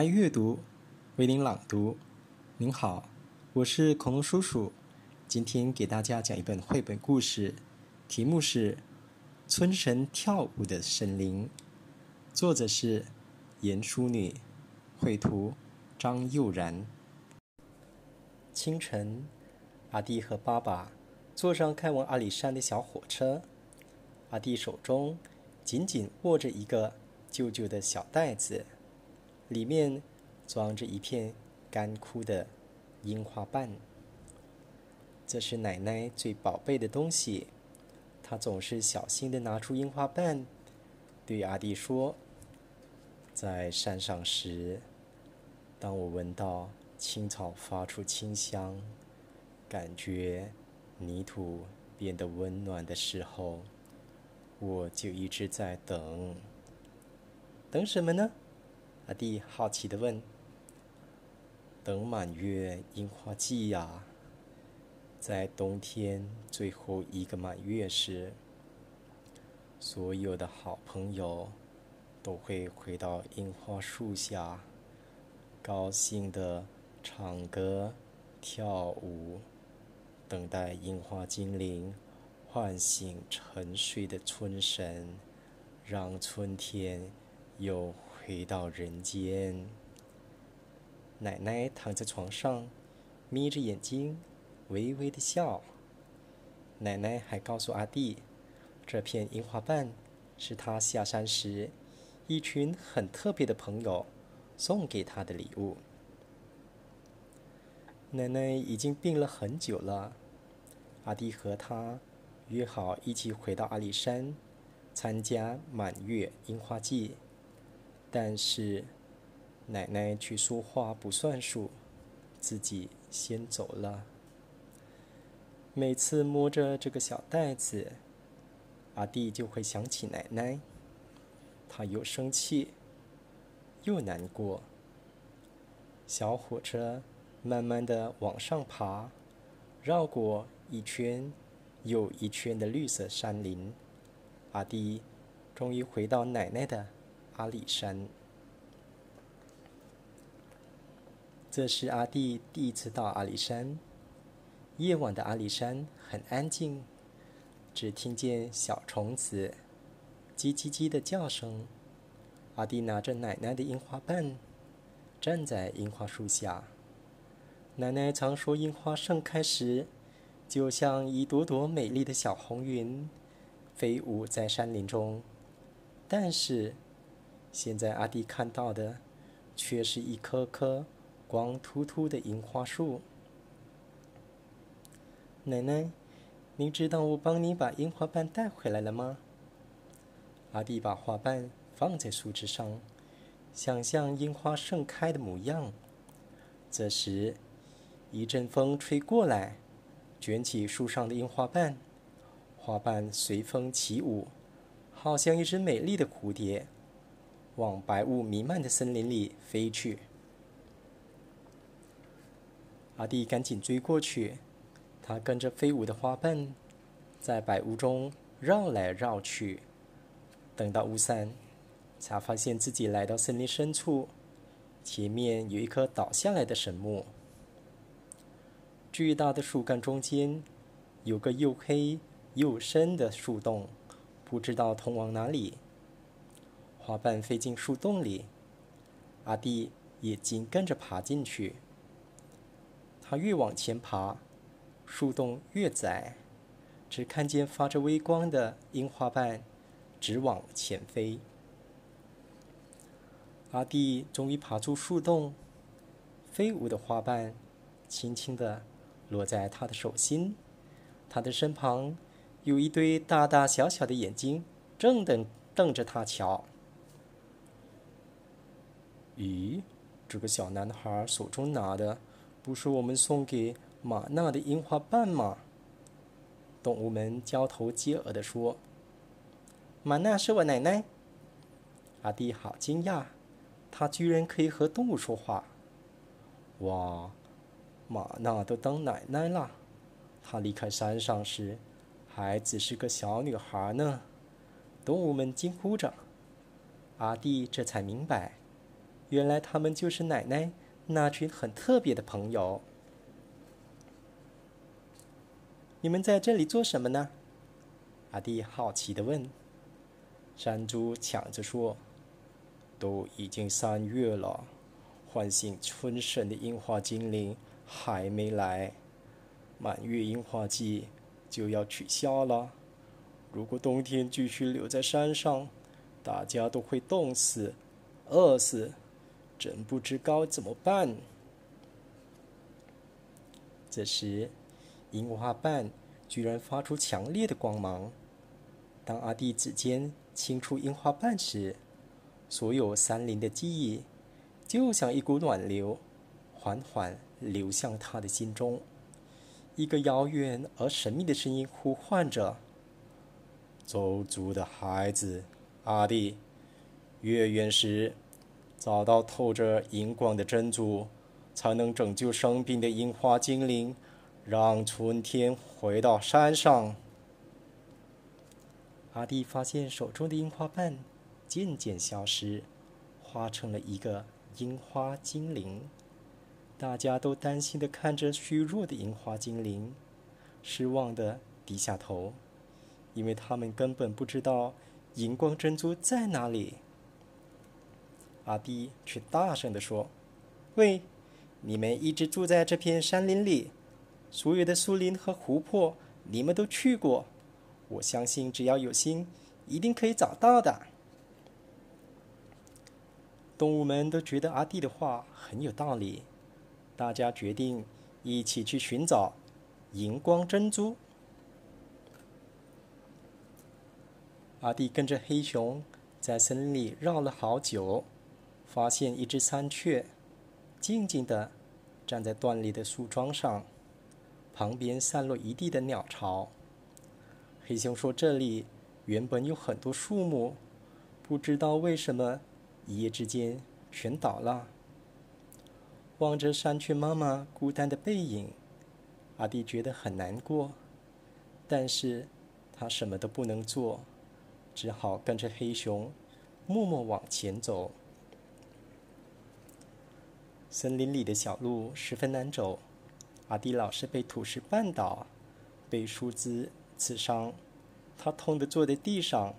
爱阅读，为您朗读。您好，我是恐龙叔叔。今天给大家讲一本绘本故事，题目是《村神跳舞的森林》，作者是严淑女，绘图张佑然。清晨，阿弟和爸爸坐上开往阿里山的小火车。阿弟手中紧紧握着一个旧旧的小袋子，里面装着一片干枯的樱花瓣。这是奶奶最宝贝的东西，她总是小心的拿出樱花瓣，对阿弟说：“在山上时，当我闻到青草发出清香，感觉泥土变得温暖的时候。”我就一直在等，等什么呢？阿弟好奇的问。等满月樱花季呀，在冬天最后一个满月时，所有的好朋友都会回到樱花树下，高兴的唱歌、跳舞，等待樱花精灵。唤醒沉睡的春神，让春天又回到人间。奶奶躺在床上，眯着眼睛，微微的笑。奶奶还告诉阿弟，这片樱花瓣是他下山时一群很特别的朋友送给他的礼物。奶奶已经病了很久了，阿弟和他。约好一起回到阿里山，参加满月樱花季。但是奶奶却说话不算数，自己先走了。每次摸着这个小袋子，阿弟就会想起奶奶。他又生气，又难过。小火车慢慢的往上爬，绕过一圈。又一圈的绿色山林，阿弟终于回到奶奶的阿里山。这是阿弟第一次到阿里山。夜晚的阿里山很安静，只听见小虫子叽叽叽的叫声。阿弟拿着奶奶的樱花瓣，站在樱花树下。奶奶常说，樱花盛开时。就像一朵朵美丽的小红云，飞舞在山林中。但是，现在阿弟看到的，却是一棵棵光秃秃的樱花树。奶奶，您知道我帮你把樱花瓣带回来了吗？阿弟把花瓣放在树枝上，想象樱花盛开的模样。这时，一阵风吹过来。卷起树上的樱花瓣，花瓣随风起舞，好像一只美丽的蝴蝶，往白雾弥漫的森林里飞去。阿弟赶紧追过去，他跟着飞舞的花瓣，在白雾中绕来绕去。等到雾散，才发现自己来到森林深处，前面有一棵倒下来的神木。巨大的树干中间有个又黑又深的树洞，不知道通往哪里。花瓣飞进树洞里，阿弟也紧跟着爬进去。他越往前爬，树洞越窄，只看见发着微光的樱花瓣直往前飞。阿弟终于爬出树洞，飞舞的花瓣轻轻地。落在他的手心，他的身旁有一堆大大小小的眼睛，正瞪瞪着他瞧。咦，这个小男孩手中拿的，不是我们送给玛娜的樱花瓣吗？动物们交头接耳地说：“玛娜是我奶奶。”阿弟好惊讶，他居然可以和动物说话！哇！玛娜都当奶奶了，她离开山上时，还只是个小女孩呢。动物们惊呼着，阿弟这才明白，原来他们就是奶奶那群很特别的朋友。你们在这里做什么呢？阿弟好奇的问。山猪抢着说：“都已经三月了，唤醒春神的樱花精灵还没来，满月樱花季就要取消了。如果冬天继续留在山上，大家都会冻死、饿死，真不知该怎么办。”这时，樱花瓣居然发出强烈的光芒。当阿弟指尖轻触樱花瓣时，所有山林的记忆就像一股暖流，缓缓流向他的心中。一个遥远而神秘的声音呼唤着：“周族的孩子，阿弟，月圆时找到透着荧光的珍珠，才能拯救生病的樱花精灵，让春天回到山上。”阿弟发现手中的樱花瓣渐渐消失，化成了一个樱花精灵。大家都担心的看着虚弱的樱花精灵，失望的低下头，因为他们根本不知道荧光珍珠在哪里。阿弟却大声的说：“喂，你们一直住在这片山林里，所有的树林和湖泊，你们都去过。”我相信，只要有心，一定可以找到的。动物们都觉得阿弟的话很有道理，大家决定一起去寻找荧光珍珠。阿弟跟着黑熊在森林里绕了好久，发现一只山雀静静的站在断裂的树桩上，旁边散落一地的鸟巢。黑熊说：“这里原本有很多树木，不知道为什么一夜之间全倒了。”望着山雀妈妈孤单的背影，阿弟觉得很难过，但是他什么都不能做，只好跟着黑熊默默往前走。森林里的小路十分难走，阿弟老是被土石绊倒，被树枝。刺伤，他痛得坐在地上。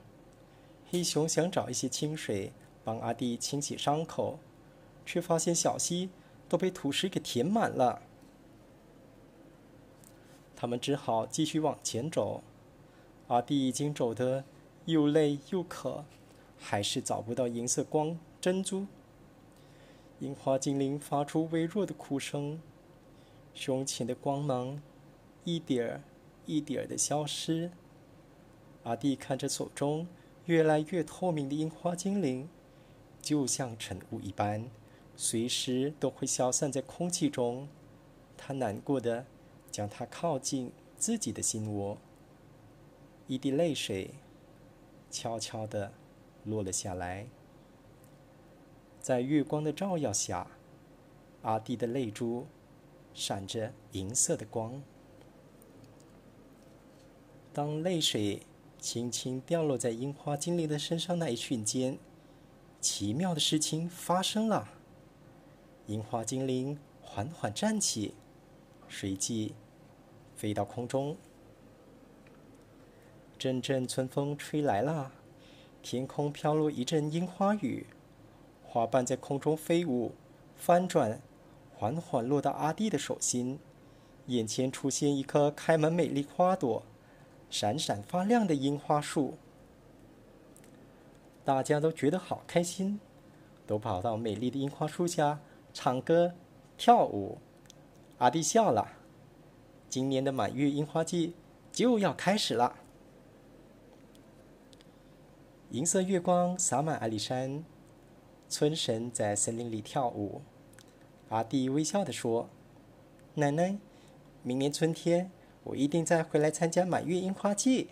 黑熊想找一些清水帮阿弟清洗伤口，却发现小溪都被土石给填满了。他们只好继续往前走。阿弟已经走得又累又渴，还是找不到银色光珍珠。樱花精灵发出微弱的哭声，胸前的光芒一点儿。一点儿的消失。阿弟看着手中越来越透明的樱花精灵，就像晨雾一般，随时都会消散在空气中。他难过的将它靠近自己的心窝。一滴泪水悄悄的落了下来，在月光的照耀下，阿弟的泪珠闪着银色的光。当泪水轻轻掉落在樱花精灵的身上那一瞬间，奇妙的事情发生了。樱花精灵缓缓站起，随即飞到空中。阵阵春风吹来了，天空飘落一阵樱花雨，花瓣在空中飞舞、翻转，缓缓落到阿弟的手心。眼前出现一棵开满美丽花朵。闪闪发亮的樱花树，大家都觉得好开心，都跑到美丽的樱花树下唱歌跳舞。阿弟笑了，今年的满月樱花季就要开始了。银色月光洒满阿里山，村神在森林里跳舞。阿弟微笑地说：“奶奶，明年春天。”我一定再回来参加满月樱花季。